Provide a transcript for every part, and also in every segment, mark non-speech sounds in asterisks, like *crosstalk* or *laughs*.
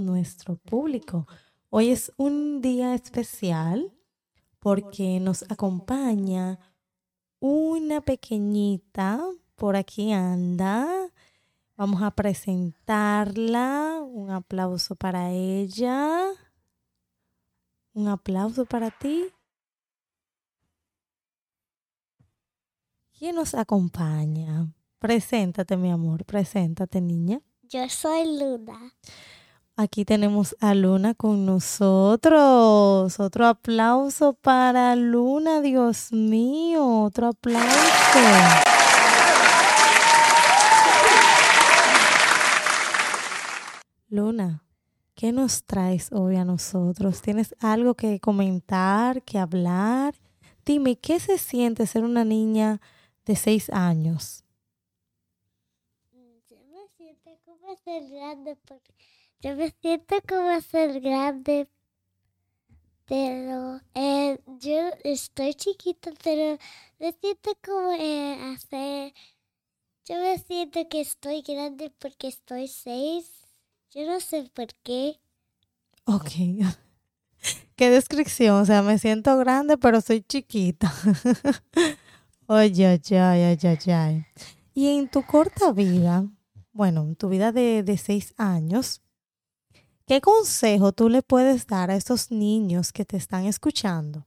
nuestro público. Hoy es un día especial porque nos acompaña una pequeñita, por aquí anda. Vamos a presentarla. Un aplauso para ella. Un aplauso para ti. ¿Quién nos acompaña? Preséntate, mi amor. Preséntate, niña. Yo soy Luna. Aquí tenemos a Luna con nosotros. Otro aplauso para Luna, Dios mío. Otro aplauso. Luna, ¿qué nos traes hoy a nosotros? ¿Tienes algo que comentar, que hablar? Dime, ¿qué se siente ser una niña de seis años? Como ser grande porque yo me siento como ser grande, pero eh, yo estoy chiquita, pero me siento como eh, hacer. Yo me siento que estoy grande porque estoy seis. Yo no sé por qué. Ok. *laughs* Qué descripción. O sea, me siento grande, pero soy chiquita. *laughs* Oye, ay, ay, ay. Y en tu corta vida, bueno, en tu vida de, de seis años, ¿qué consejo tú le puedes dar a estos niños que te están escuchando?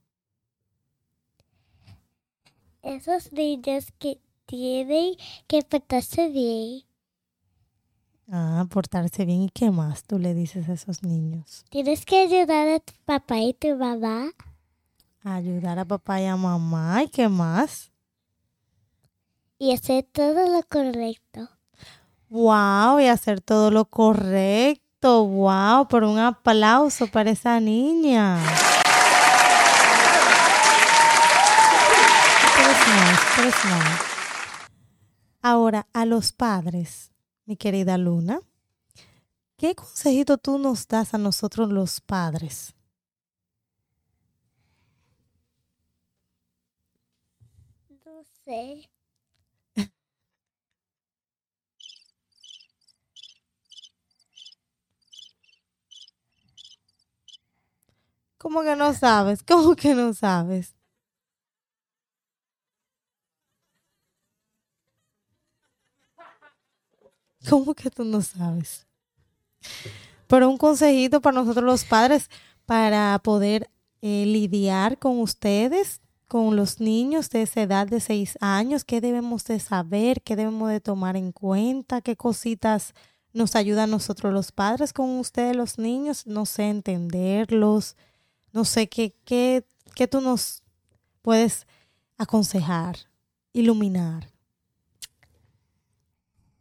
Esos niños que tienen que portarse bien. Ah, portarse bien. ¿Y qué más tú le dices a esos niños? Tienes que ayudar a tu papá y tu mamá. Ayudar a papá y a mamá. ¿Y qué más? y hacer todo lo correcto. Wow, y hacer todo lo correcto. Wow, por un aplauso para esa niña. Ahora, a los padres, mi querida Luna, ¿qué consejito tú nos das a nosotros los padres? No sé. ¿Cómo que no sabes? ¿Cómo que no sabes? ¿Cómo que tú no sabes? Pero un consejito para nosotros los padres para poder eh, lidiar con ustedes, con los niños de esa edad de seis años, qué debemos de saber, qué debemos de tomar en cuenta, qué cositas nos ayudan nosotros los padres con ustedes los niños, no sé, entenderlos, no sé qué, qué, qué tú nos puedes aconsejar, iluminar.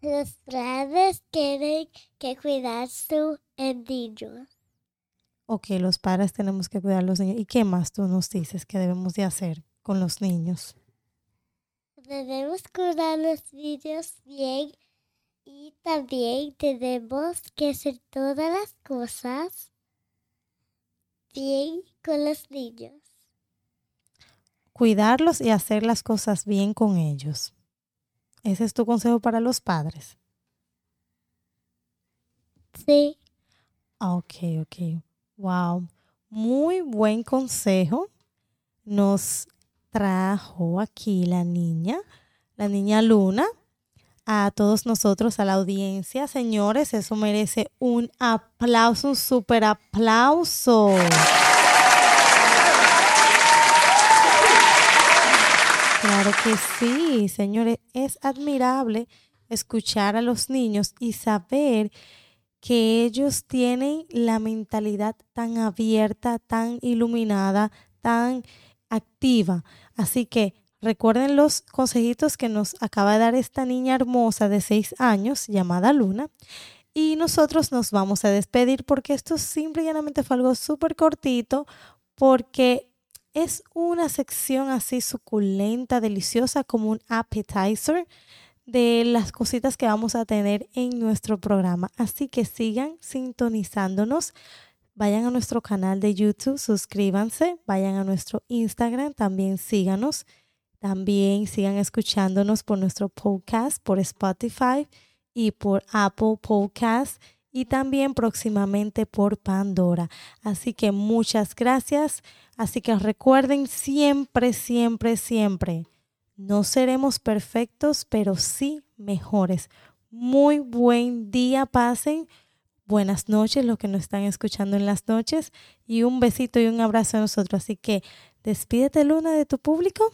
Los padres tienen que cuidar su niños. Ok, los padres tenemos que cuidar a los niños. ¿Y qué más tú nos dices que debemos de hacer con los niños? Debemos cuidar a los niños bien y también tenemos que hacer todas las cosas bien con los niños. Cuidarlos y hacer las cosas bien con ellos. ¿Ese es tu consejo para los padres? Sí. Ok, ok. Wow. Muy buen consejo. Nos trajo aquí la niña, la niña Luna, a todos nosotros, a la audiencia. Señores, eso merece un aplauso, un super aplauso. Claro que sí, señores. Es admirable escuchar a los niños y saber que ellos tienen la mentalidad tan abierta, tan iluminada, tan activa. Así que recuerden los consejitos que nos acaba de dar esta niña hermosa de seis años llamada Luna. Y nosotros nos vamos a despedir porque esto simple y llanamente fue algo súper cortito porque es una sección así suculenta, deliciosa, como un appetizer de las cositas que vamos a tener en nuestro programa. Así que sigan sintonizándonos. Vayan a nuestro canal de YouTube, suscríbanse, vayan a nuestro Instagram, también síganos. También sigan escuchándonos por nuestro podcast, por Spotify y por Apple Podcast y también próximamente por Pandora. Así que muchas gracias. Así que recuerden siempre, siempre, siempre, no seremos perfectos, pero sí mejores. Muy buen día, pasen. Buenas noches, los que nos están escuchando en las noches. Y un besito y un abrazo a nosotros. Así que despídete, Luna, de tu público.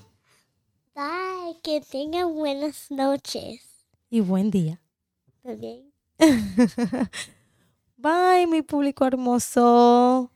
Que tengan buenas noches. Y buen día. También. *laughs* Bye, mi público hermoso.